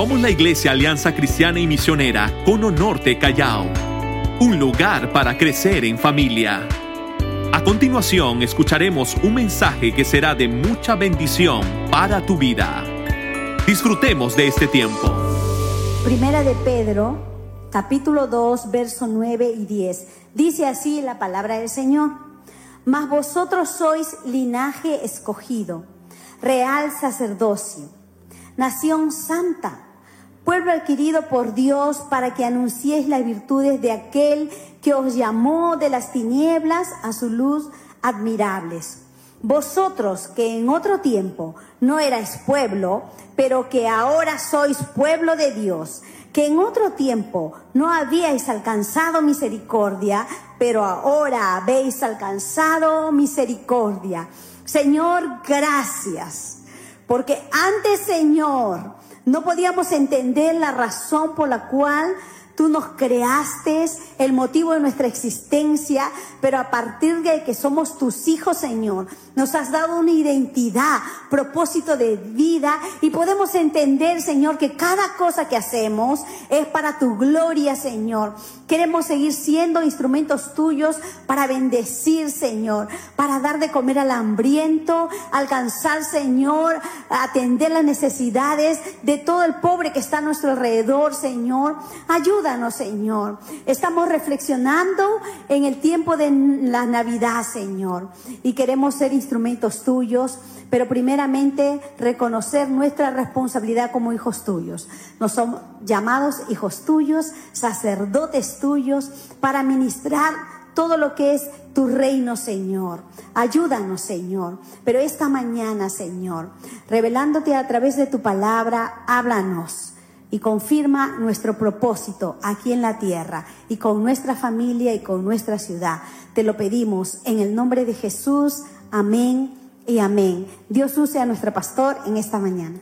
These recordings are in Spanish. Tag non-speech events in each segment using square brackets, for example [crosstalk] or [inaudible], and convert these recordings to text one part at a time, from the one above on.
Somos la Iglesia Alianza Cristiana y Misionera Cono Norte Callao, un lugar para crecer en familia. A continuación escucharemos un mensaje que será de mucha bendición para tu vida. Disfrutemos de este tiempo. Primera de Pedro, capítulo 2, verso 9 y 10. Dice así la palabra del Señor. Mas vosotros sois linaje escogido, real sacerdocio, nación santa, pueblo adquirido por Dios para que anunciéis las virtudes de aquel que os llamó de las tinieblas a su luz admirables. Vosotros que en otro tiempo no erais pueblo, pero que ahora sois pueblo de Dios, que en otro tiempo no habíais alcanzado misericordia, pero ahora habéis alcanzado misericordia. Señor, gracias, porque antes, Señor, no podíamos entender la razón por la cual Tú nos creaste, el motivo de nuestra existencia, pero a partir de que somos tus hijos, Señor, nos has dado una identidad, propósito de vida y podemos entender, Señor, que cada cosa que hacemos es para tu gloria, Señor. Queremos seguir siendo instrumentos tuyos para bendecir, Señor, para dar de comer al hambriento, alcanzar, Señor, atender las necesidades de todo el pobre que está a nuestro alrededor, Señor. Ayuda Señor. Estamos reflexionando en el tiempo de la Navidad, Señor, y queremos ser instrumentos tuyos, pero primeramente reconocer nuestra responsabilidad como hijos tuyos. Nos somos llamados hijos tuyos, sacerdotes tuyos, para ministrar todo lo que es tu reino, Señor. Ayúdanos, Señor. Pero esta mañana, Señor, revelándote a través de tu palabra, háblanos y confirma nuestro propósito aquí en la tierra y con nuestra familia y con nuestra ciudad. Te lo pedimos en el nombre de Jesús. Amén y amén. Dios use a nuestro pastor en esta mañana.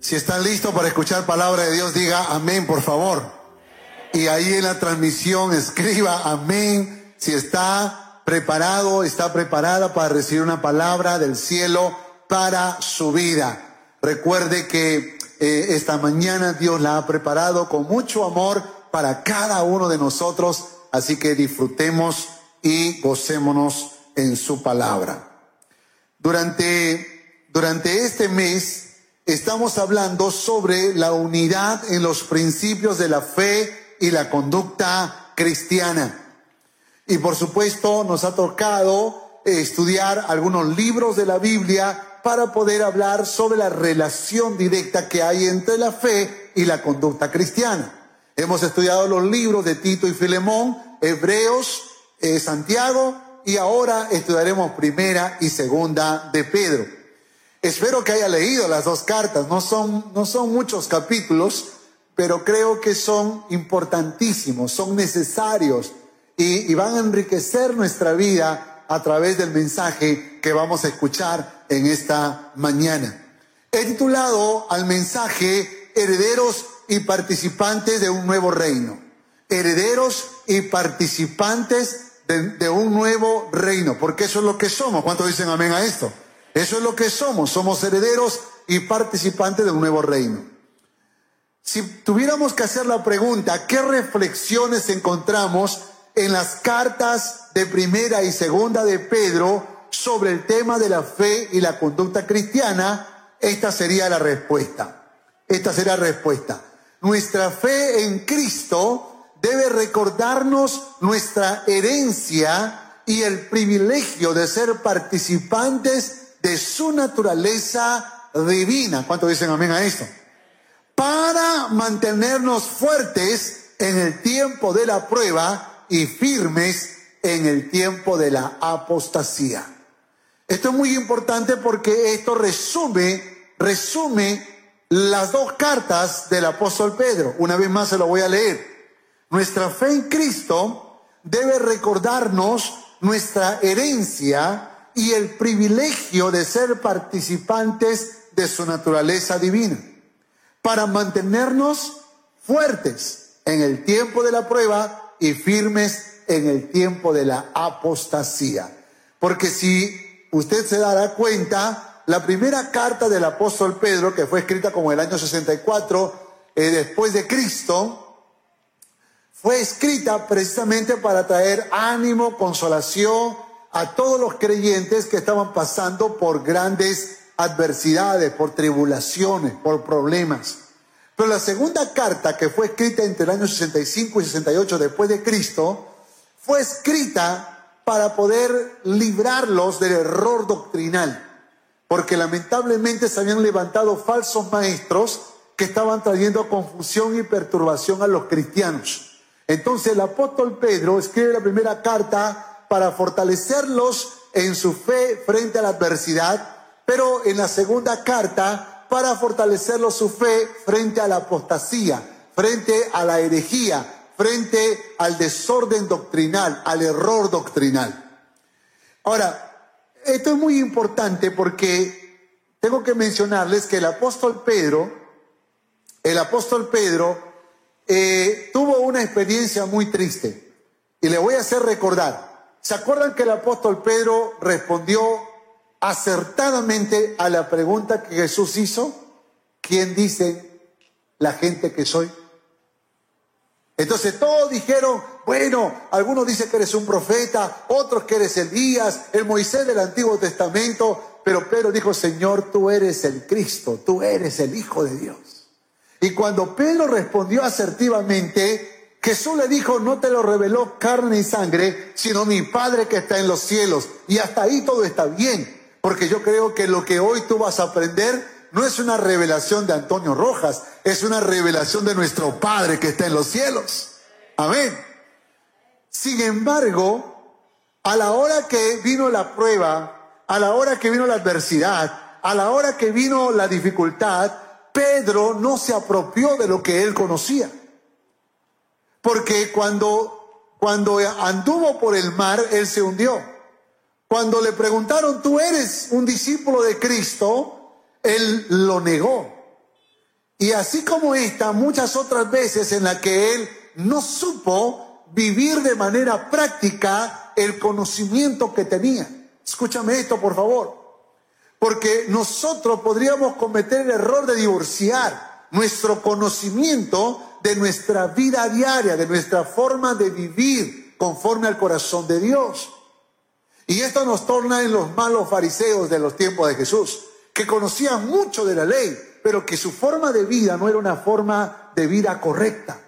Si están listos para escuchar palabra de Dios, diga amén, por favor. Y ahí en la transmisión escriba amén. Si está preparado, está preparada para recibir una palabra del cielo para su vida. Recuerde que eh, esta mañana Dios la ha preparado con mucho amor para cada uno de nosotros, así que disfrutemos y gocémonos en su palabra. Durante, durante este mes estamos hablando sobre la unidad en los principios de la fe y la conducta cristiana. Y por supuesto nos ha tocado estudiar algunos libros de la Biblia para poder hablar sobre la relación directa que hay entre la fe y la conducta cristiana. Hemos estudiado los libros de Tito y Filemón, Hebreos, eh, Santiago y ahora estudiaremos primera y segunda de Pedro. Espero que haya leído las dos cartas, no son, no son muchos capítulos, pero creo que son importantísimos, son necesarios y, y van a enriquecer nuestra vida a través del mensaje que vamos a escuchar en esta mañana. He titulado al mensaje Herederos y participantes de un nuevo reino. Herederos y participantes de, un nuevo reino, porque eso es lo que somos. ¿Cuántos dicen amén a esto? Eso es lo que somos, somos herederos y participantes de un nuevo reino. Si tuviéramos que hacer la pregunta, ¿qué reflexiones encontramos en las cartas de primera y segunda de Pedro sobre el tema de la fe y la conducta cristiana, esta sería la respuesta. Esta sería la respuesta. Nuestra fe en Cristo debe recordarnos nuestra herencia y el privilegio de ser participantes de su naturaleza divina. ¿Cuántos dicen amén a esto? Para mantenernos fuertes en el tiempo de la prueba y firmes en el tiempo de la apostasía. Esto es muy importante porque esto resume, resume las dos cartas del apóstol Pedro. Una vez más se lo voy a leer. Nuestra fe en Cristo debe recordarnos nuestra herencia y el privilegio de ser participantes de su naturaleza divina, para mantenernos fuertes en el tiempo de la prueba y firmes en el tiempo de la apostasía. Porque si usted se dará cuenta, la primera carta del apóstol Pedro, que fue escrita como el año 64 eh, después de Cristo, fue escrita precisamente para traer ánimo, consolación a todos los creyentes que estaban pasando por grandes adversidades, por tribulaciones, por problemas. Pero la segunda carta, que fue escrita entre el año 65 y 68 después de Cristo, fue escrita para poder librarlos del error doctrinal, porque lamentablemente se habían levantado falsos maestros que estaban trayendo confusión y perturbación a los cristianos. Entonces el apóstol Pedro escribe la primera carta para fortalecerlos en su fe frente a la adversidad, pero en la segunda carta para fortalecerlos su fe frente a la apostasía, frente a la herejía, frente al desorden doctrinal, al error doctrinal. Ahora, esto es muy importante porque tengo que mencionarles que el apóstol Pedro, el apóstol Pedro eh, tuvo una experiencia muy triste y le voy a hacer recordar. ¿Se acuerdan que el apóstol Pedro respondió acertadamente a la pregunta que Jesús hizo? ¿Quién dice la gente que soy? Entonces todos dijeron, bueno, algunos dicen que eres un profeta, otros que eres Elías, el Moisés del Antiguo Testamento, pero Pedro dijo, Señor, tú eres el Cristo, tú eres el Hijo de Dios. Y cuando Pedro respondió asertivamente, Jesús le dijo, no te lo reveló carne y sangre, sino mi Padre que está en los cielos. Y hasta ahí todo está bien, porque yo creo que lo que hoy tú vas a aprender no es una revelación de Antonio Rojas, es una revelación de nuestro Padre que está en los cielos. Amén. Sin embargo, a la hora que vino la prueba, a la hora que vino la adversidad, a la hora que vino la dificultad, Pedro no se apropió de lo que él conocía. Porque cuando, cuando anduvo por el mar, él se hundió. Cuando le preguntaron, ¿tú eres un discípulo de Cristo? él lo negó. Y así como esta, muchas otras veces en las que él no supo vivir de manera práctica el conocimiento que tenía. Escúchame esto, por favor. Porque nosotros podríamos cometer el error de divorciar nuestro conocimiento de nuestra vida diaria, de nuestra forma de vivir conforme al corazón de Dios. Y esto nos torna en los malos fariseos de los tiempos de Jesús que conocían mucho de la ley, pero que su forma de vida no era una forma de vida correcta.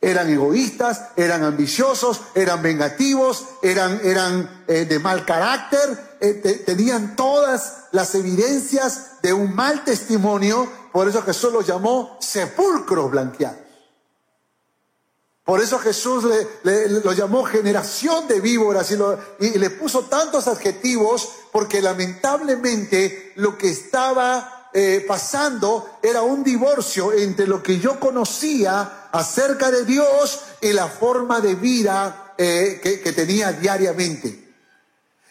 Eran egoístas, eran ambiciosos, eran vengativos, eran, eran eh, de mal carácter, eh, tenían todas las evidencias de un mal testimonio, por eso Jesús los llamó sepulcros blanqueados. Por eso Jesús le, lo llamó generación de víboras y, y, le puso tantos adjetivos porque lamentablemente lo que estaba eh, pasando era un divorcio entre lo que yo conocía acerca de Dios y la forma de vida eh, que tenía diariamente.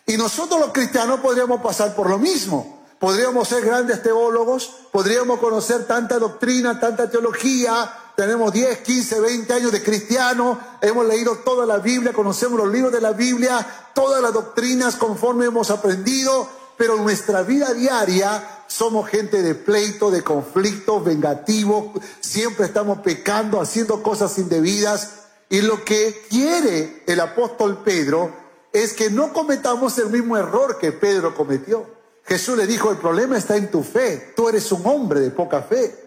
Y nosotros los cristianos podríamos pasar por lo mismo. Podríamos ser grandes teólogos, podríamos conocer tanta doctrina, tanta teología, tenemos 10, 15, 20 años de cristiano, hemos leído toda la Biblia, conocemos los libros de la Biblia, todas las doctrinas conforme hemos aprendido, pero en nuestra vida diaria somos gente de pleito, de conflicto, vengativo, siempre estamos pecando, haciendo cosas indebidas. Y lo que quiere el apóstol Pedro es que no cometamos el mismo error que Pedro cometió. Jesús le dijo, el problema está en tu fe, tú eres un hombre de poca fe.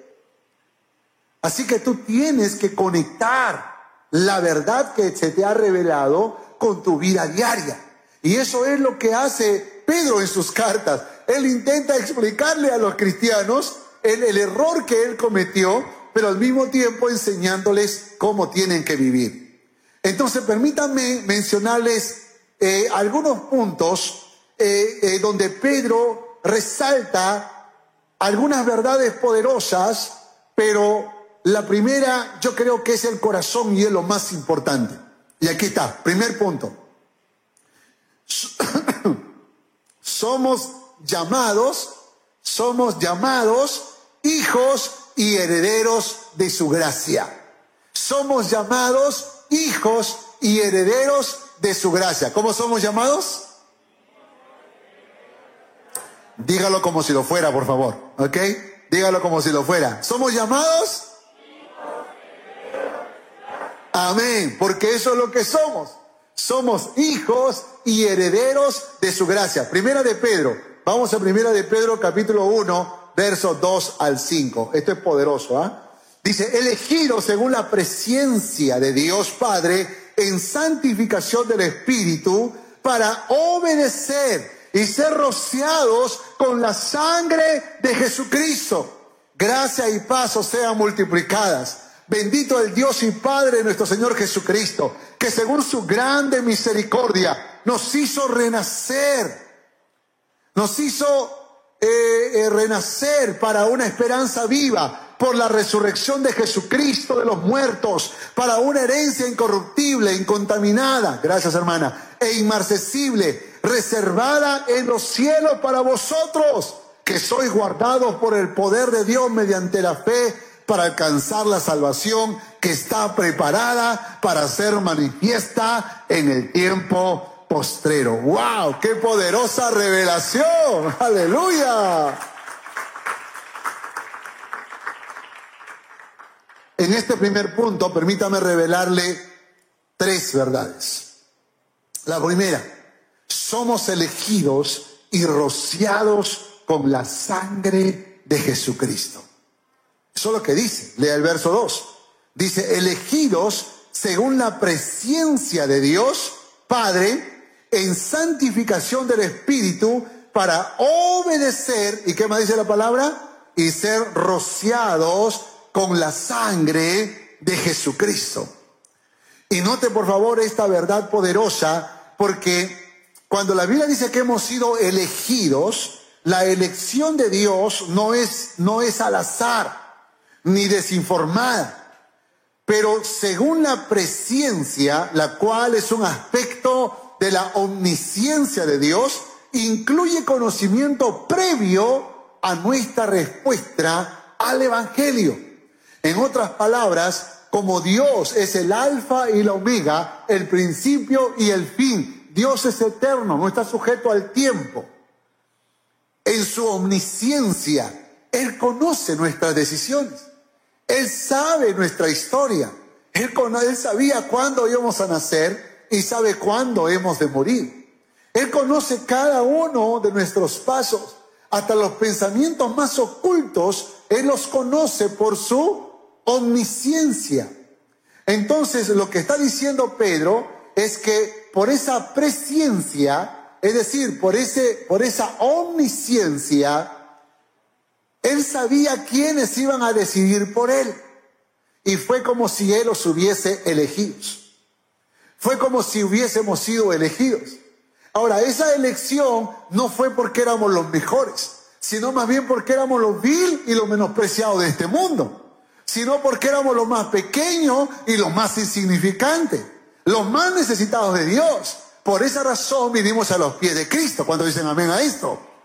Así que tú tienes que conectar la verdad que se te ha revelado con tu vida diaria. Y eso es lo que hace Pedro en sus cartas. Él intenta explicarle a los cristianos el, error que él cometió, pero al mismo tiempo enseñándoles cómo tienen que vivir. Entonces, permítanme mencionarles eh, algunos puntos eh, eh, donde Pedro resalta algunas verdades poderosas, pero la primera yo creo que es el corazón y es lo más importante. Y aquí está, primer punto. [clears throat] Somos llamados, somos llamados hijos y herederos de su gracia. Somos llamados hijos y herederos de su gracia. ¿Cómo somos llamados? Dígalo como si lo fuera, por favor. ¿Ok? Dígalo como si lo fuera. ¿Somos llamados? Amén, porque eso es lo que somos. Somos hijos y herederos de su gracia. Primera de Pedro. Vamos a Primera de Pedro capítulo 1, versos 2 al 5. Esto es poderoso, ¿ah? Dice, elegido según la presencia de Dios Padre en santificación del Espíritu para obedecer y ser rociados con la sangre de Jesucristo. Gracia y paz sean multiplicadas Bendito el Dios y Padre de nuestro Señor Jesucristo, que según su grande misericordia nos hizo renacer, nos hizo eh, eh, renacer para una esperanza viva por la resurrección de Jesucristo de los muertos, para una herencia incorruptible, incontaminada, gracias hermana, e inmarcesible, reservada en los cielos para vosotros, que sois guardados por el poder de Dios mediante la fe para alcanzar la salvación que está preparada para ser manifiesta en el tiempo postrero. ¡Wow! ¡Qué poderosa revelación! ¡Aleluya! En este primer punto, permítame revelarle tres verdades. La primera, somos elegidos y rociados con la sangre de Jesucristo. Eso es lo que dice. Lea el verso 2. Dice, elegidos según la presencia de Dios, Padre, en santificación del Espíritu, para obedecer, ¿y qué más dice la palabra? Y ser rociados con la sangre de Jesucristo. Y note por favor esta verdad poderosa, porque cuando la Biblia dice que hemos sido elegidos, la elección de Dios no es, no es al azar ni desinformada, pero según la presciencia, la cual es un aspecto de la omnisciencia de Dios, incluye conocimiento previo a nuestra respuesta al Evangelio. En otras palabras, como Dios es el alfa y la omega, el principio y el fin, Dios es eterno, no está sujeto al tiempo. En su omnisciencia, Él conoce nuestras decisiones. Él sabe nuestra historia. Él, sabía cuándo íbamos a nacer y sabe cuándo hemos de morir. Él conoce cada uno de nuestros pasos, hasta los pensamientos más ocultos, Él los conoce por su omnisciencia. Entonces, lo que está diciendo Pedro es que por esa presciencia, es decir, por, ese, por esa omnisciencia, él sabía quiénes iban a decidir por él. Y fue como si él los hubiese elegidos. Fue como si hubiésemos sido elegidos. Ahora, esa elección no fue porque éramos los mejores, sino más bien porque éramos los vil y los menospreciados de este mundo, sino porque éramos los más pequeños y los más insignificantes, los más necesitados de Dios. Por esa razón vinimos a los pies de Cristo. Cuando dicen amén a esto?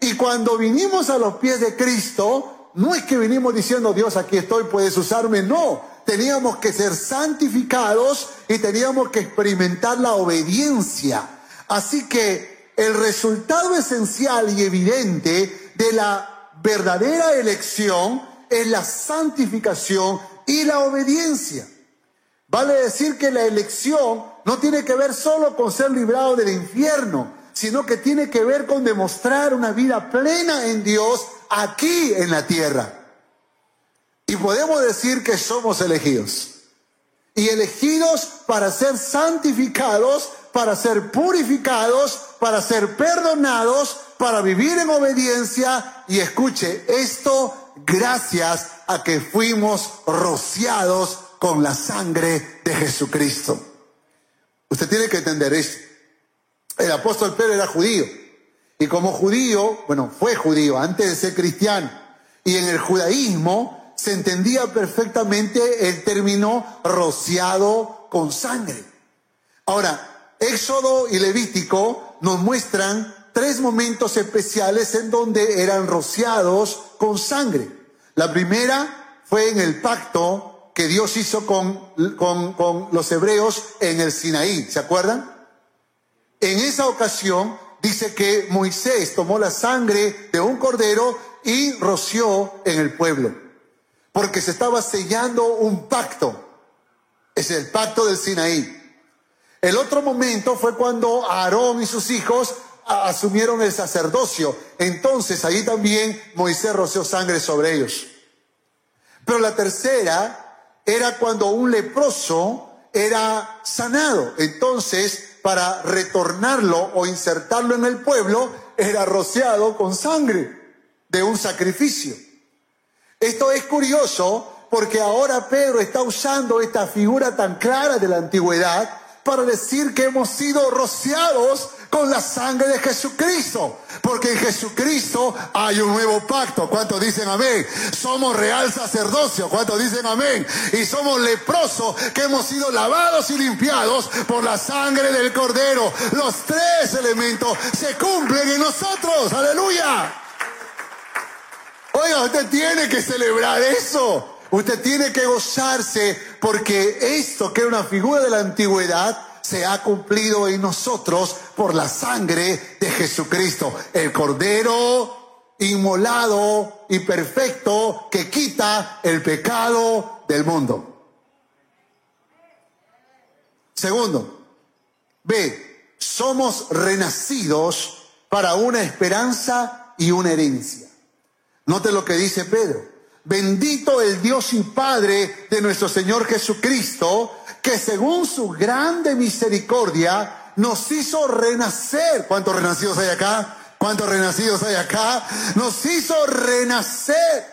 Y cuando vinimos a los pies de Cristo, no es que vinimos diciendo, Dios, aquí estoy, puedes usarme, no. Teníamos que ser santificados y teníamos que experimentar la obediencia. Así que el resultado esencial y evidente de la verdadera elección es la santificación y la obediencia. Vale decir que la elección no tiene que ver solo con ser librado del infierno, sino que tiene que ver con demostrar una vida plena en Dios aquí en la tierra. Y podemos decir que somos elegidos. Y elegidos para ser santificados, para ser purificados, para ser perdonados, para vivir en obediencia. Y escuche, esto gracias a que fuimos rociados con la sangre de Jesucristo. Usted tiene que entender esto. El apóstol Pedro era judío. Y como judío, bueno, fue judío antes de ser cristiano. Y en el judaísmo se entendía perfectamente el término rociado con sangre. Ahora, Éxodo y Levítico nos muestran tres momentos especiales en donde eran rociados con sangre. La primera fue en el pacto que Dios hizo con, con, con los hebreos en el Sinaí. ¿Se acuerdan? En esa ocasión, dice que Moisés tomó la sangre de un cordero y roció en el pueblo, porque se estaba sellando un pacto. Es el pacto del Sinaí. El otro momento fue cuando Aarón y sus hijos asumieron el sacerdocio. Entonces allí también Moisés roció sangre sobre ellos. Pero la tercera era cuando un leproso era sanado. Entonces, para retornarlo o insertarlo en el pueblo, era rociado con sangre de un sacrificio. Esto es curioso porque ahora Pedro está usando esta figura tan clara de la antigüedad para decir que hemos sido rociados con la sangre de Jesucristo. Porque en Jesucristo hay un nuevo pacto. ¿Cuántos dicen amén? Somos real sacerdocio. ¿Cuántos dicen amén? Y somos leprosos que hemos sido lavados y limpiados por la sangre del Cordero. Los tres elementos se cumplen en nosotros. Aleluya. Oiga, usted tiene que celebrar eso. Usted tiene que gozarse porque esto que era una figura de la antigüedad se ha cumplido en nosotros por la sangre de Jesucristo, el Cordero inmolado y perfecto que quita el pecado del mundo. Segundo, B, somos renacidos para una esperanza y una herencia. Note lo que dice Pedro. Bendito el Dios y Padre de nuestro Señor Jesucristo, que según su grande misericordia nos hizo renacer. ¿Cuántos renacidos hay acá? ¿Cuántos renacidos hay acá? Nos hizo renacer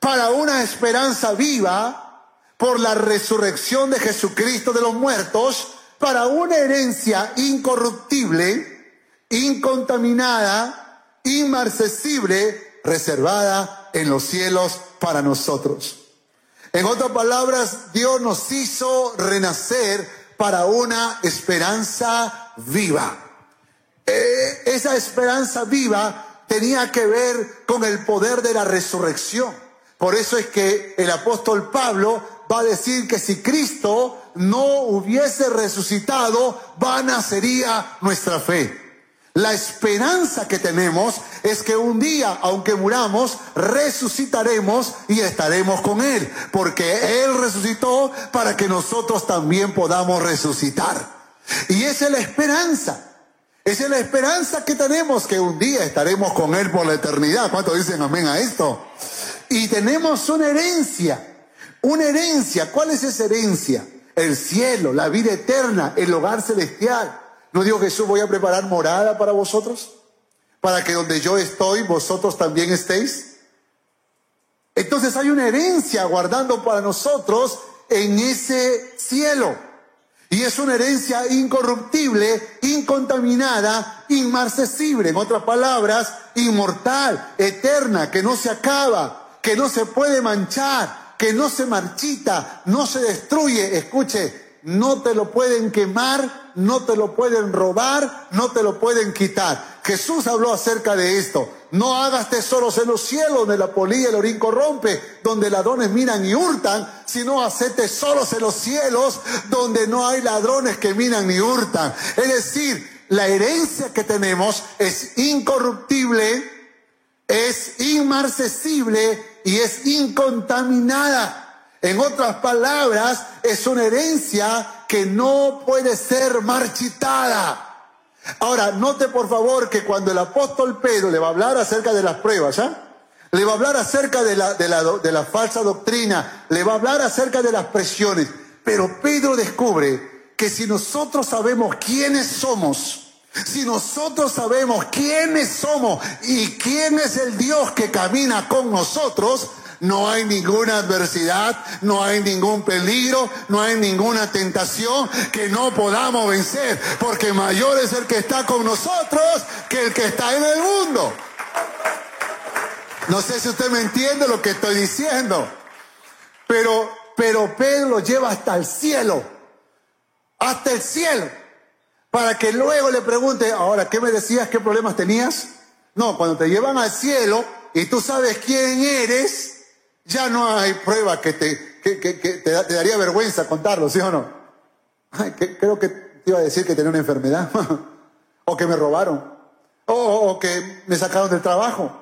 para una esperanza viva por la resurrección de Jesucristo de los muertos, para una herencia incorruptible, incontaminada, inmarcesible, reservada en los cielos para nosotros. En otras palabras, Dios nos hizo renacer para una esperanza viva. Eh, esa esperanza viva tenía que ver con el poder de la resurrección. Por eso es que el apóstol Pablo va a decir que si Cristo no hubiese resucitado, vana sería nuestra fe. La esperanza que tenemos es que un día, aunque muramos, resucitaremos y estaremos con Él, porque Él resucitó para que nosotros también podamos resucitar. Y esa es la esperanza. Esa es la esperanza que tenemos, que un día estaremos con Él por la eternidad. ¿Cuántos dicen amén a esto? Y tenemos una herencia, una herencia. ¿Cuál es esa herencia? El cielo, la vida eterna, el hogar celestial. ¿No dijo Jesús, voy a preparar morada para vosotros? Para que donde yo estoy, vosotros también estéis. Entonces hay una herencia guardando para nosotros en ese cielo. Y es una herencia incorruptible, incontaminada, inmarcesible. En otras palabras, inmortal, eterna, que no se acaba, que no se puede manchar, que no se marchita, no se destruye. Escuche, no te lo pueden quemar, no te lo pueden robar, no te lo pueden quitar. Jesús habló acerca de esto. No hagas tesoros en los cielos donde la polilla y el orín corrompe, donde ladrones miran y hurtan, sino hacer tesoros en los cielos donde no hay ladrones que miran ni hurtan. Es decir, la herencia que tenemos es incorruptible, es inmarcesible y es incontaminada. En otras palabras, es una herencia que no puede ser marchitada. Ahora, note por favor que cuando el apóstol Pedro le va a hablar acerca de las pruebas, ¿ya? le va a hablar acerca de la, de, la, de la falsa doctrina, le va a hablar acerca de las presiones, pero Pedro descubre que si nosotros sabemos quiénes somos, si nosotros sabemos quiénes somos y quién es el Dios que camina con nosotros, no hay ninguna adversidad, no hay ningún peligro, no hay ninguna tentación que no podamos vencer, porque mayor es el que está con nosotros que el que está en el mundo. No sé si usted me entiende lo que estoy diciendo, pero, pero Pedro lo lleva hasta el cielo, hasta el cielo, para que luego le pregunte, ahora, ¿qué me decías? ¿Qué problemas tenías? No, cuando te llevan al cielo y tú sabes quién eres, ya no hay prueba que te, que, te, daría vergüenza contarlo, ¿sí o no? creo que te iba a decir que tenía una enfermedad. [laughs] o que me robaron, o, o que me sacaron del trabajo.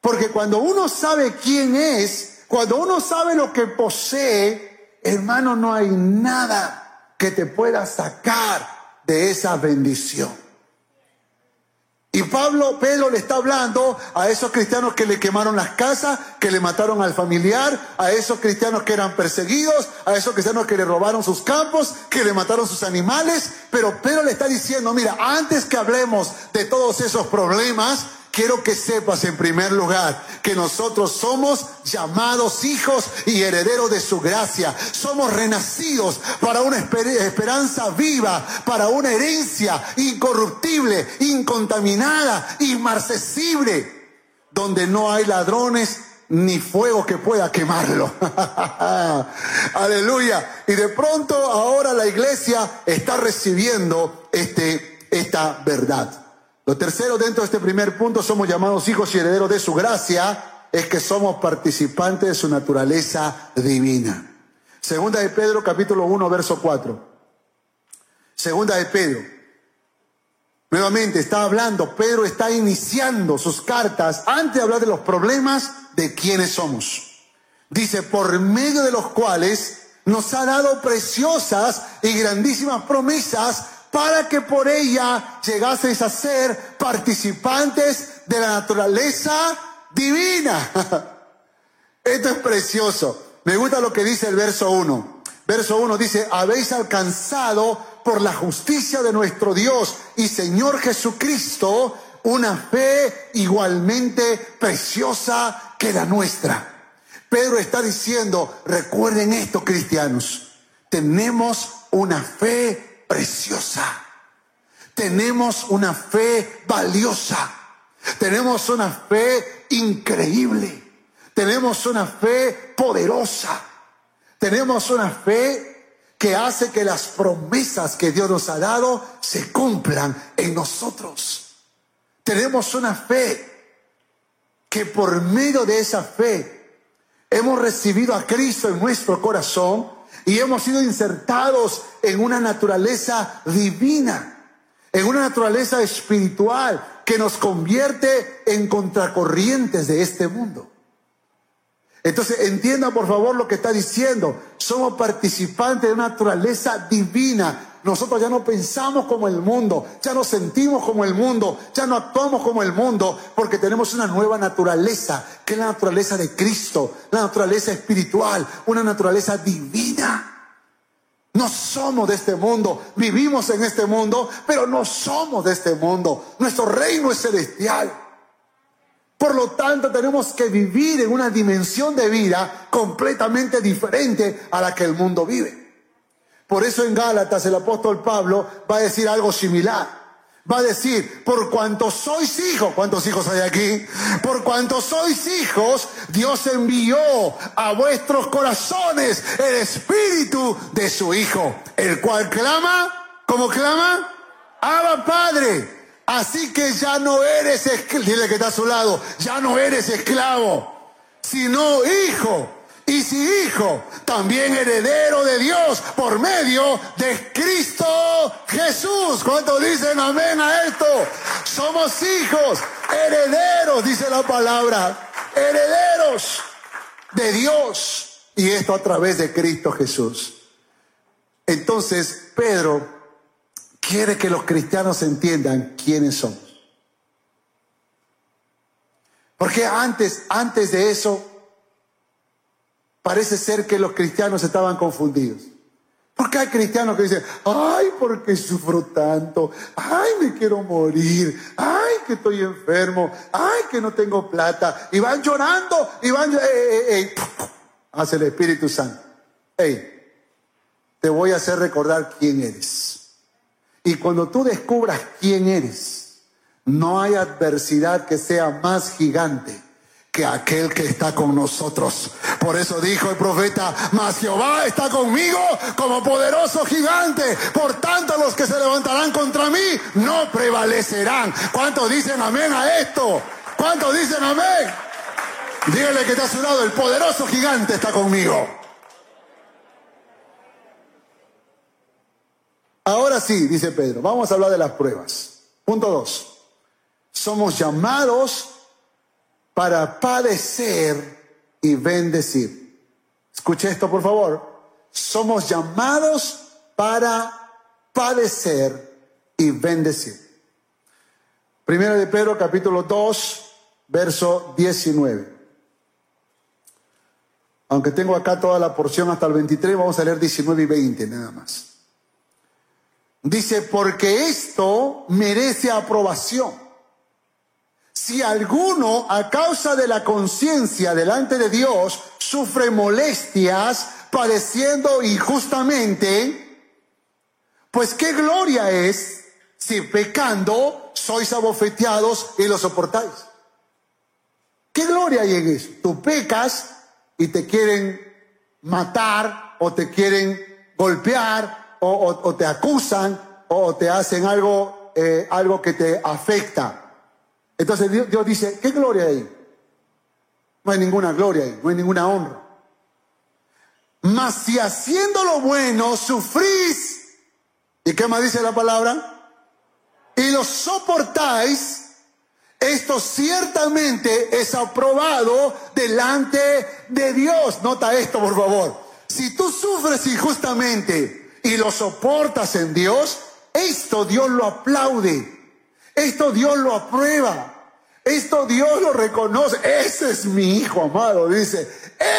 Porque cuando uno sabe quién es, cuando uno sabe lo que posee, hermano, no hay nada que te pueda sacar de esa bendición. Y Pablo, Pedro le está hablando a esos cristianos que le quemaron las casas, que le mataron al familiar, a esos cristianos que eran perseguidos, a esos cristianos que le robaron sus campos, que le mataron sus animales. Pero Pedro le está diciendo, mira, antes que hablemos de todos esos problemas, quiero que sepas en primer lugar que nosotros somos llamados hijos y herederos de su gracia. Somos renacidos para una esperanza viva, para una herencia incorruptible, incontaminada, inmarcesible, donde no hay ladrones ni fuego que pueda quemarlo. [laughs] Aleluya. Y de pronto ahora la iglesia está recibiendo este, esta verdad. Lo tercero dentro de este primer punto, somos llamados hijos y herederos de su gracia, es que somos participantes de su naturaleza divina. Segunda de Pedro capítulo 1 verso 4. Segunda de Pedro. Nuevamente está hablando, Pedro está iniciando sus cartas antes de hablar de los problemas de quiénes somos. Dice, por medio de los cuales nos ha dado preciosas y grandísimas promesas para que por ella llegaseis a ser participantes de la naturaleza divina. [laughs] Esto es precioso. Me gusta lo que dice el verso 1. Verso 1 dice, habéis alcanzado por la justicia de nuestro Dios y Señor Jesucristo una fe igualmente preciosa que la nuestra. Pedro está diciendo, recuerden esto cristianos, tenemos una fe preciosa. Tenemos una fe valiosa. Tenemos una fe increíble. Tenemos una fe poderosa. Tenemos una fe que hace que las promesas que Dios nos ha dado se cumplan en nosotros. Tenemos una fe que por medio de esa fe hemos recibido a Cristo en nuestro corazón y hemos sido insertados en una naturaleza divina, en una naturaleza espiritual que nos convierte en contracorrientes de este mundo. Entonces, entienda por favor lo que está diciendo. Somos participantes de una naturaleza divina. Nosotros ya no pensamos como el mundo, ya no sentimos como el mundo, ya no actuamos como el mundo, porque tenemos una nueva naturaleza, que es la naturaleza de Cristo, la naturaleza espiritual, una naturaleza divina. No somos de este mundo, vivimos en este mundo, pero no somos de este mundo. Nuestro reino es celestial. Por lo tanto, tenemos que vivir en una dimensión de vida completamente diferente a la que el mundo vive. Por eso en Gálatas el apóstol Pablo va a decir algo similar va a decir, por cuanto sois hijos, ¿cuántos hijos hay aquí? Por cuanto sois hijos, Dios envió a vuestros corazones el espíritu de su Hijo, el cual clama, ¿cómo clama? Abba Padre. Así que ya no eres esclavo, dile que está a su lado, ya no eres esclavo, sino hijo y si hijo, también heredero de Dios por medio de Cristo Jesús. ¿Cuántos dicen amén a esto? Somos hijos, herederos, dice la palabra, herederos de Dios. Y esto a través de Cristo Jesús. Entonces, Pedro quiere que los cristianos entiendan quiénes somos. Porque antes, antes de eso, parece ser que los cristianos estaban confundidos. Porque hay cristianos que dicen, ay, ¿por qué sufro tanto? Ay, me quiero morir. Ay, que estoy enfermo. Ay, que no tengo plata. Y van llorando y van, eh, eh, eh, hace el Espíritu Santo. Hey, te voy a hacer recordar quién eres. Y cuando tú descubras quién eres, no hay adversidad que sea más gigante que aquel que está con nosotros. Por eso dijo el profeta, mas Jehová está conmigo como poderoso gigante. Por tanto, los que se levantarán contra mí no prevalecerán. ¿Cuántos dicen amén a esto? ¿Cuántos dicen amén? Dígale que está a su lado, el poderoso gigante está conmigo. Ahora sí, dice Pedro, vamos a hablar de las pruebas. Punto dos. Somos llamados para padecer y bendecir. Escuche esto, por favor. Somos llamados para padecer y bendecir. Primero de Pedro capítulo 2, verso 19. Aunque tengo acá toda la porción hasta el 23, vamos a leer 19 y 20 nada más. Dice, porque esto merece aprobación. Si alguno a causa de la conciencia delante de Dios sufre molestias padeciendo injustamente, pues qué gloria es si pecando sois abofeteados y lo soportáis. ¿Qué gloria hay en eso? Tú pecas y te quieren matar o te quieren golpear o, te acusan o te hacen algo, eh, algo que te afecta. Entonces Dios, Dios dice, ¿qué gloria hay? No hay ninguna gloria ahí, no hay ninguna honra. Mas si haciendo lo bueno sufrís, ¿y qué más dice la palabra? Y lo soportáis, esto ciertamente es aprobado delante de Dios. Nota esto, por favor. Si tú sufres injustamente y lo soportas en Dios, esto Dios lo aplaude. Esto Dios lo aprueba. Esto Dios lo reconoce. Ese es mi hijo amado, dice.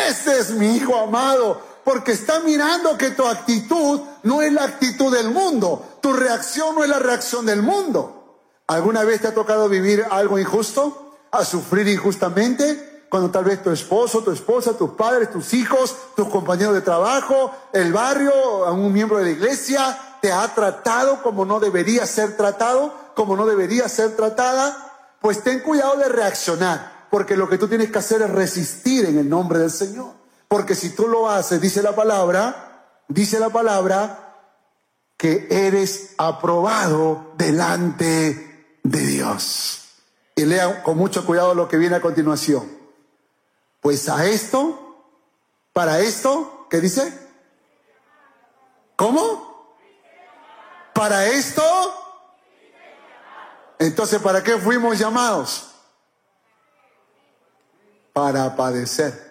Ese es mi hijo amado. Porque está mirando que tu actitud no es la actitud del mundo. Tu reacción no es la reacción del mundo. ¿Alguna vez te ha tocado vivir algo injusto? ¿A sufrir injustamente? Cuando tal vez tu esposo, tu esposa, tus padres, tus hijos, tus compañeros de trabajo, el barrio, un miembro de la iglesia, te ha tratado como no debería ser tratado, como no debería ser tratada, pues ten cuidado de reaccionar, porque lo que tú tienes que hacer es resistir en el nombre del Señor. Porque si tú lo haces, dice la palabra, dice la palabra, que eres aprobado delante de Dios. Y lea con mucho cuidado lo que viene a continuación. Pues a esto, para esto, ¿qué dice? ¿Cómo? Para esto. Entonces, ¿para qué fuimos llamados? Para padecer.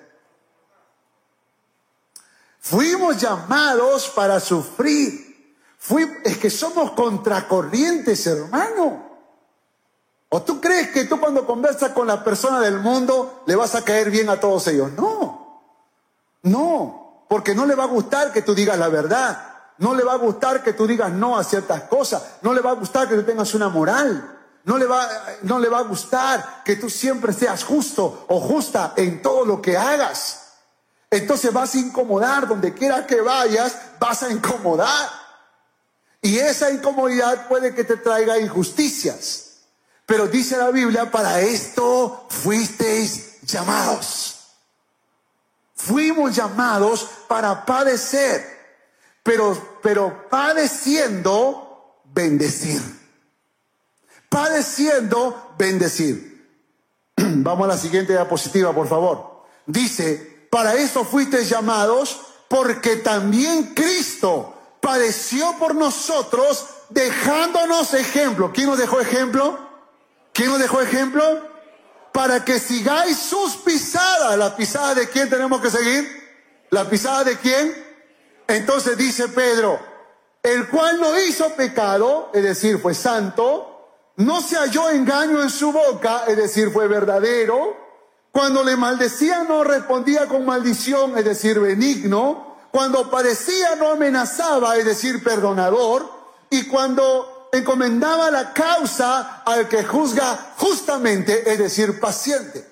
Fuimos llamados para sufrir. es que somos contracorrientes, hermano. ¿O tú crees que tú cuando conversas con la persona del mundo le vas a caer bien a todos ellos? No, no, porque no le va a gustar que tú digas la verdad, no le va a gustar que tú digas no a ciertas cosas, no le va a gustar que tú tengas una moral, no le va, no le va a gustar que tú siempre seas justo o justa en todo lo que hagas. Entonces vas a incomodar, donde quiera que vayas, vas a incomodar. Y esa incomodidad puede que te traiga injusticias. Pero dice la Biblia, para esto fuisteis llamados. Fuimos llamados para padecer, pero, pero padeciendo, bendecir. Padeciendo, bendecir. [clears throat] Vamos a la siguiente diapositiva, por favor. Dice, para esto fuisteis llamados, porque también Cristo padeció por nosotros, dejándonos ejemplo. ¿Quién nos dejó ejemplo? ¿Quién nos dejó ejemplo? Para que sigáis sus pisadas. ¿La pisada de quién tenemos que seguir? ¿La pisada de quién? Entonces dice Pedro, el cual no hizo pecado, es decir, fue santo, no se halló engaño en su boca, es decir, fue verdadero, cuando le maldecía no respondía con maldición, es decir, benigno, cuando padecía no amenazaba, es decir, perdonador, y cuando encomendaba la causa al que juzga justamente, es decir, paciente.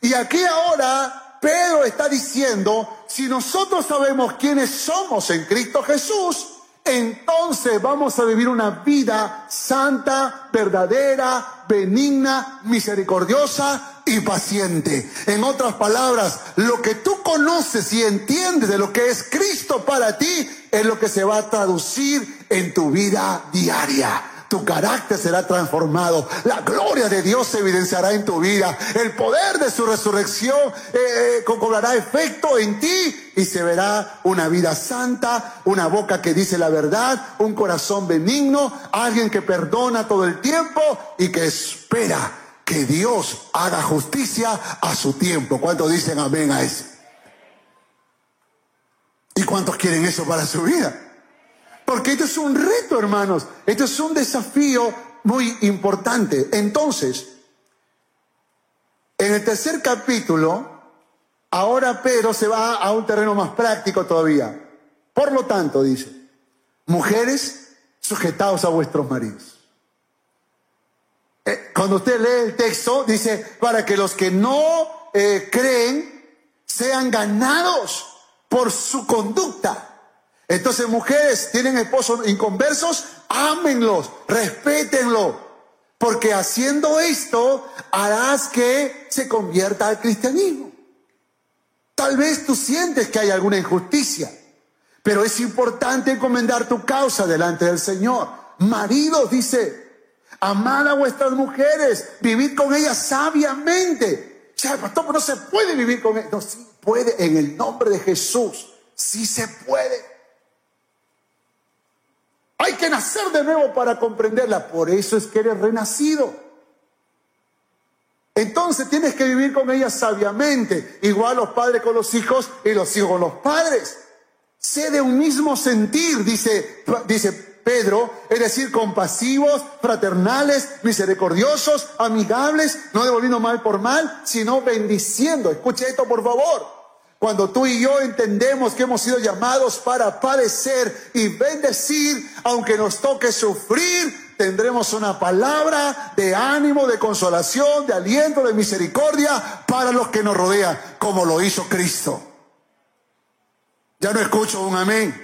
Y aquí ahora Pedro está diciendo, si nosotros sabemos quiénes somos en Cristo Jesús, entonces vamos a vivir una vida santa, verdadera, benigna, misericordiosa y paciente. En otras palabras, lo que tú conoces y entiendes de lo que es Cristo para ti es lo que se va a traducir en tu vida diaria. Tu carácter será transformado, la gloria de Dios se evidenciará en tu vida, el poder de su resurrección eh, eh, cobrará efecto en ti y se verá una vida santa, una boca que dice la verdad, un corazón benigno, alguien que perdona todo el tiempo y que espera que Dios haga justicia a su tiempo. ¿Cuántos dicen amén a eso? ¿Y cuántos quieren eso para su vida? Porque esto es un reto, hermanos. Esto es un desafío muy importante. Entonces, en el tercer capítulo, ahora Pedro se va a un terreno más práctico todavía. Por lo tanto, dice, mujeres, sujetados a vuestros maridos. Eh, cuando usted lee el texto, dice, para que los que no eh, creen sean ganados por su conducta. Entonces, mujeres tienen esposos inconversos, ámenlos, respétenlo, porque haciendo esto harás que se convierta al cristianismo. Tal vez tú sientes que hay alguna injusticia, pero es importante encomendar tu causa delante del Señor. Maridos, dice, amad a vuestras mujeres, vivid con ellas sabiamente. Sea, pastor, no se puede vivir con ellas. No, sí puede, en el nombre de Jesús, sí se puede. Hay que nacer de nuevo para comprenderla. Por eso es que eres renacido. Entonces tienes que vivir con ella sabiamente. Igual los padres con los hijos y los hijos con los padres. Sé de un mismo sentir, dice, dice Pedro, es decir, compasivos, fraternales, misericordiosos, amigables, no devolviendo mal por mal, sino bendiciendo. Escuche esto, por favor. Cuando tú y yo entendemos que hemos sido llamados para padecer y bendecir, aunque nos toque sufrir, tendremos una palabra de ánimo, de consolación, de aliento, de misericordia para los que nos rodean, como lo hizo Cristo. Ya no escucho un amén.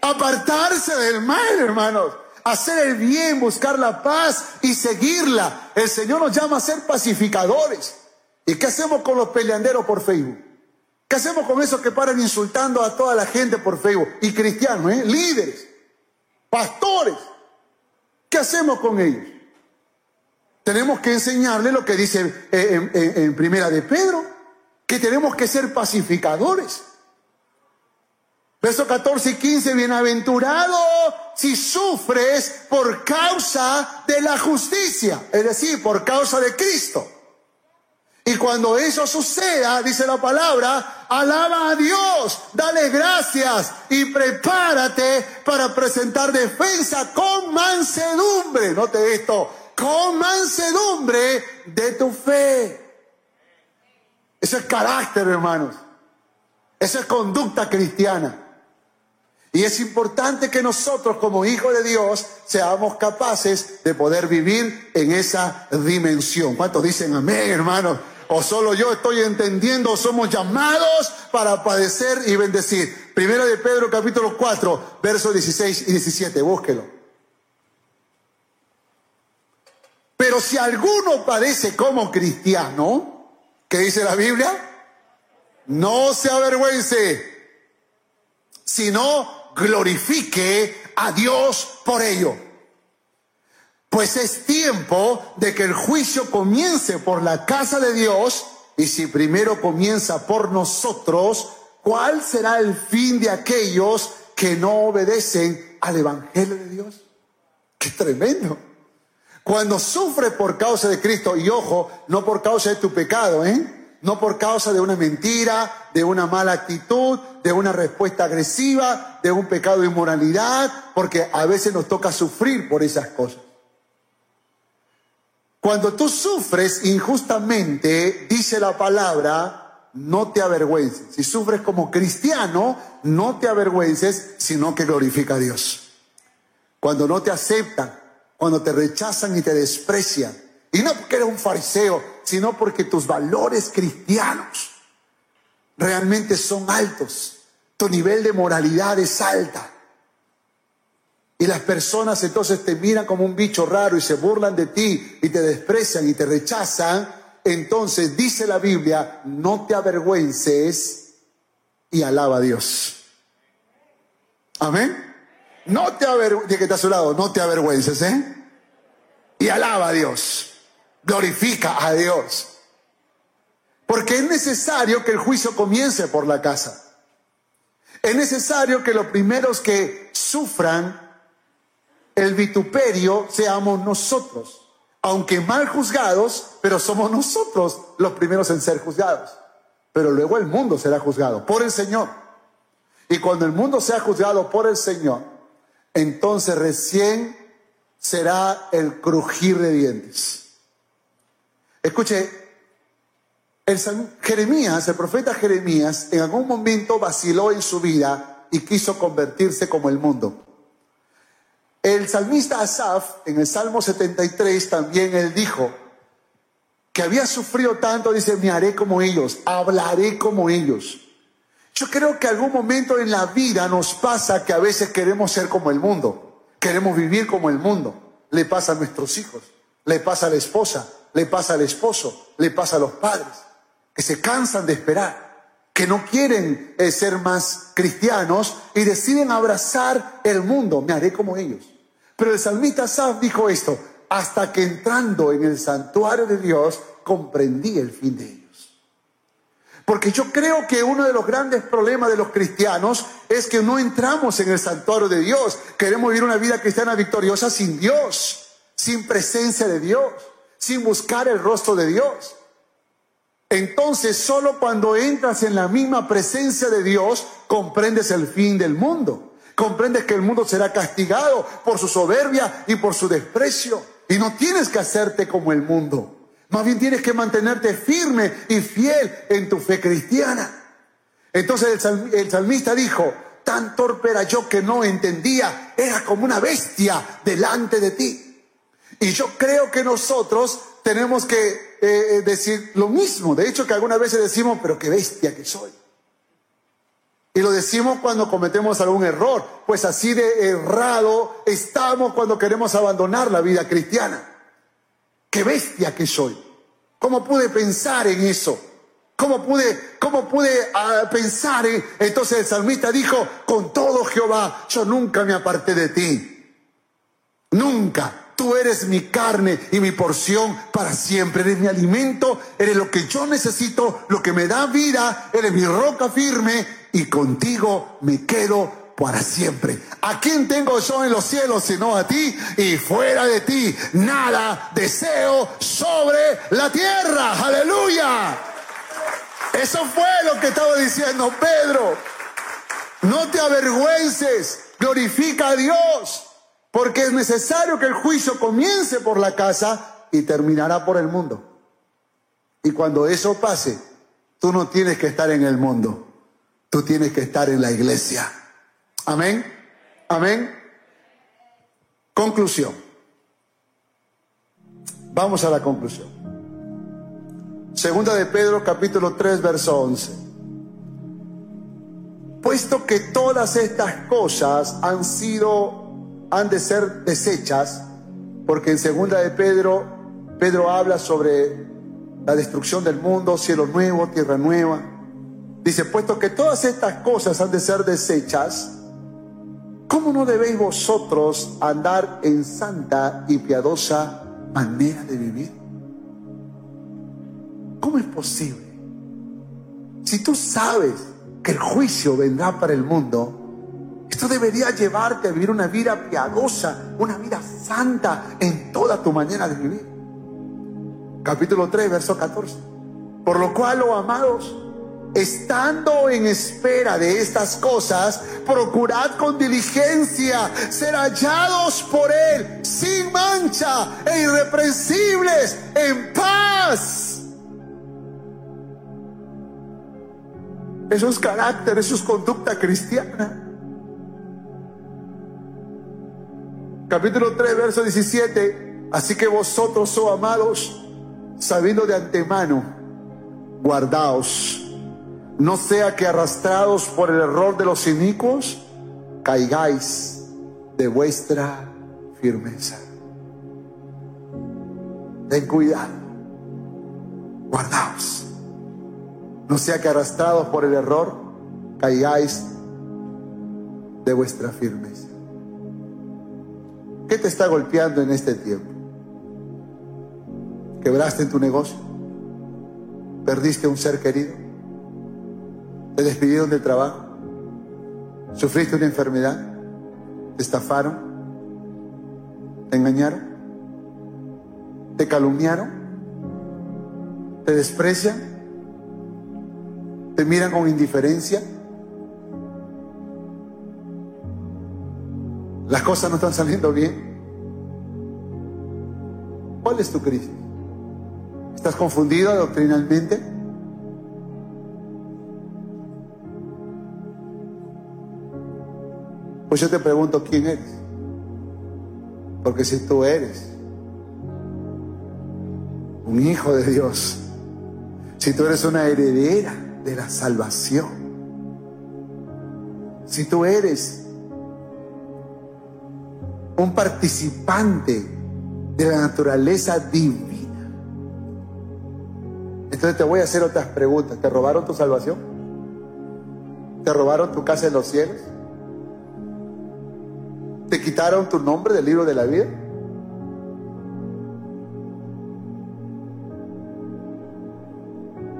Apartarse del mal, hermanos. Hacer el bien, buscar la paz y seguirla. El Señor nos llama a ser pacificadores. ¿Y qué hacemos con los peleanderos por Facebook? ¿Qué hacemos con esos que paran insultando a toda la gente por Facebook? Y cristianos, ¿eh? líderes, pastores. ¿Qué hacemos con ellos? Tenemos que enseñarles lo que dice eh, en, primera de Pedro, que tenemos que ser pacificadores. Verso 14 y 15, bienaventurado si sufres por causa de la justicia, es decir, por causa de Cristo. Y cuando eso suceda, dice la palabra, alaba a Dios, dale gracias y prepárate para presentar defensa con mansedumbre. Note esto, con mansedumbre de tu fe. Eso es carácter, hermanos. Esa es conducta cristiana. Y es importante que nosotros como hijos de Dios seamos capaces de poder vivir en esa dimensión. ¿Cuántos dicen amén, hermanos? O solo yo estoy entendiendo, somos llamados para padecer y bendecir. Primero de Pedro capítulo 4, versos 16 y 17, búsquelo. Pero si alguno padece como cristiano, ¿qué dice la Biblia? No se avergüence, sino glorifique a Dios por ello. Pues es tiempo de que el juicio comience por la casa de Dios y si primero comienza por nosotros, ¿cuál será el fin de aquellos que no obedecen al Evangelio de Dios? ¡Qué tremendo! Cuando sufre por causa de Cristo, y ojo, no por causa de tu pecado, ¿eh? No por causa de una mentira, de una mala actitud, de una respuesta agresiva, de un pecado de inmoralidad, porque a veces nos toca sufrir por esas cosas. Cuando tú sufres injustamente, dice la palabra, no te avergüences. Si sufres como cristiano, no te avergüences, sino que glorifica a Dios. Cuando no te aceptan, cuando te rechazan y te desprecian, y no porque eres un fariseo, sino porque tus valores cristianos realmente son altos, tu nivel de moralidad es alta. Y las personas entonces te miran como un bicho raro y se burlan de ti y te desprecian y te rechazan. Entonces dice la Biblia, no te avergüences y alaba a Dios. Amén. No te avergüences, que está a su lado, no te avergüences, ¿eh? Y alaba a Dios, glorifica a Dios. Porque es necesario que el juicio comience por la casa. Es necesario que los primeros que sufran el vituperio seamos nosotros. Aunque mal juzgados, pero somos nosotros los primeros en ser juzgados. Pero luego el mundo será juzgado por el Señor. Y cuando el mundo sea juzgado por el Señor, entonces recién será el crujir de dientes. Escuche, el Jeremías, el profeta Jeremías, en algún momento vaciló en su vida y quiso convertirse como el mundo. El salmista Asaf, en el Salmo 73, también él dijo que había sufrido tanto, dice, me haré como ellos, hablaré como ellos. Yo creo que algún momento en la vida nos pasa que a veces queremos ser como el mundo, queremos vivir como el mundo. Le pasa a nuestros hijos, le pasa a la esposa, le pasa al esposo, le pasa a los padres, que se cansan de esperar, que no quieren eh, ser más cristianos y deciden abrazar el mundo. Me haré como ellos. Pero el salmista Saf dijo esto, hasta que entrando en el santuario de Dios comprendí el fin de ellos. Porque yo creo que uno de los grandes problemas de los cristianos es que no entramos en el santuario de Dios. Queremos vivir una vida cristiana victoriosa sin Dios, sin presencia de Dios, sin buscar el rostro de Dios. Entonces, solo cuando entras en la misma presencia de Dios, comprendes el fin del mundo comprendes que el mundo será castigado por su soberbia y por su desprecio. Y no tienes que hacerte como el mundo. Más bien tienes que mantenerte firme y fiel en tu fe cristiana. Entonces el, salmista dijo, tan torpe era yo que no entendía, era como una bestia delante de ti. Y yo creo que nosotros tenemos que eh, decir lo mismo. De hecho, que algunas veces decimos, pero qué bestia que soy. Y lo decimos cuando cometemos algún error, pues así de errado estamos cuando queremos abandonar la vida cristiana. Qué bestia que soy. ¿Cómo pude pensar en eso? ¿Cómo pude, cómo pude ah, pensar en... Entonces el salmista dijo, con todo Jehová, yo nunca me aparté de ti. Nunca. Tú eres mi carne y mi porción para siempre. Eres mi alimento, eres lo que yo necesito, lo que me da vida, eres mi roca firme y contigo me quedo para siempre. ¿A quién tengo yo en los cielos sino a ti? Y fuera de ti nada deseo sobre la tierra. Aleluya. Eso fue lo que estaba diciendo Pedro. No te avergüences, glorifica a Dios, porque es necesario que el juicio comience por la casa y terminará por el mundo. Y cuando eso pase, tú no tienes que estar en el mundo Tú tienes que estar en la iglesia. Amén. Amén. Conclusión. Vamos a la conclusión. Segunda de Pedro capítulo 3 verso 11. Puesto que todas estas cosas han sido, han de ser desechas, porque en segunda de Pedro, Pedro habla sobre la destrucción del mundo, cielo nuevo, tierra nueva. Dice, puesto que todas estas cosas han de ser desechas, ¿cómo no debéis vosotros andar en santa y piadosa manera de vivir? ¿Cómo es posible? Si tú sabes que el juicio vendrá para el mundo, esto debería llevarte a vivir una vida piadosa, una vida santa en toda tu manera de vivir. Capítulo 3, verso 14. Por lo cual, oh amados, Estando en espera de estas cosas, procurad con diligencia ser hallados por Él sin mancha e irreprensibles en paz. Eso es carácter, eso es conducta cristiana. Capítulo 3, verso 17. Así que vosotros, oh amados, sabiendo de antemano, guardaos no sea que arrastrados por el error de los inicuos, caigáis de vuestra firmeza. Ten cuidado, guardaos. No sea que arrastrados por el error, caigáis de vuestra firmeza. ¿Qué te está golpeando en este tiempo? ¿Quebraste en tu negocio? ¿Perdiste un ser querido? ¿Te despidieron del trabajo? ¿Sufriste una enfermedad? ¿Te estafaron? ¿Te engañaron? ¿Te calumniaron? ¿Te desprecian? ¿Te miran con indiferencia? Las cosas no están saliendo bien. ¿Cuál es tu crisis? ¿Estás confundido doctrinalmente? Pues yo te pregunto, ¿quién eres? Porque si tú eres un hijo de Dios, si tú eres una heredera de la salvación, si tú eres un participante de la naturaleza divina, entonces te voy a hacer otras preguntas. ¿Te robaron tu salvación? ¿Te robaron tu casa en los cielos? ¿Te quitaron tu nombre del libro de la vida?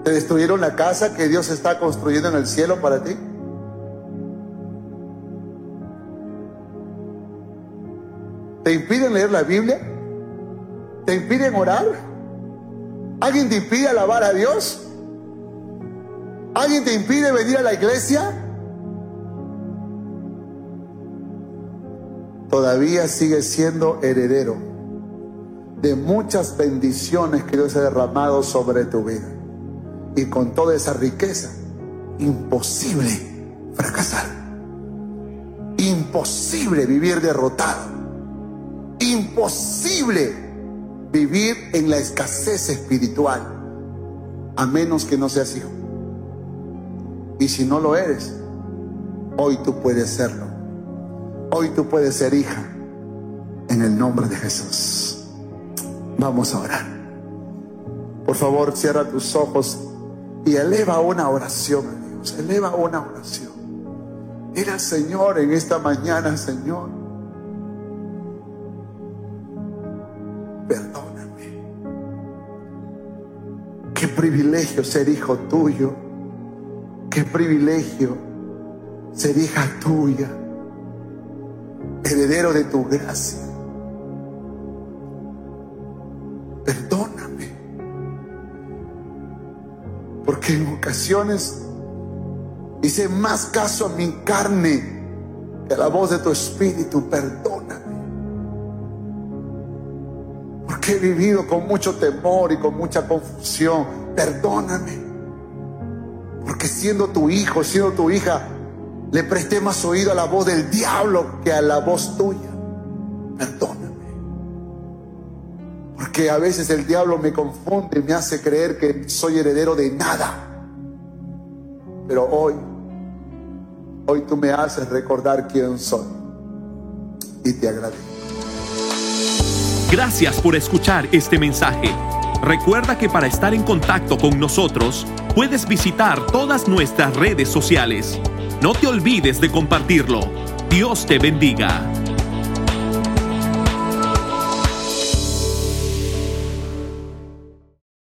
¿Te destruyeron la casa que Dios está construyendo en el cielo para ti? ¿Te impiden leer la Biblia? ¿Te impiden orar? ¿Alguien te impide alabar a Dios? ¿Alguien te impide venir a la iglesia? Todavía sigue siendo heredero de muchas bendiciones que Dios ha derramado sobre tu vida. Y con toda esa riqueza, imposible fracasar. Imposible vivir derrotado. Imposible vivir en la escasez espiritual. A menos que no seas hijo. Y si no lo eres, hoy tú puedes serlo. Hoy tú puedes ser hija en el nombre de Jesús. Vamos a orar. Por favor, cierra tus ojos y eleva una oración a Dios. Eleva una oración. Al Señor en esta mañana, Señor. Perdóname. Qué privilegio ser hijo tuyo. Qué privilegio ser hija tuya heredero de tu gracia. Perdóname. Porque en ocasiones hice más caso a mi carne que a la voz de tu espíritu. Perdóname. Porque he vivido con mucho temor y con mucha confusión. Perdóname. Porque siendo tu hijo, siendo tu hija, le presté más oído a la voz del diablo que a la voz tuya. Perdóname. Porque a veces el diablo me confunde y me hace creer que soy heredero de nada. Pero hoy, hoy tú me haces recordar quién soy. Y te agradezco. Gracias por escuchar este mensaje. Recuerda que para estar en contacto con nosotros, puedes visitar todas nuestras redes sociales no te olvides de compartirlo. Dios te bendiga.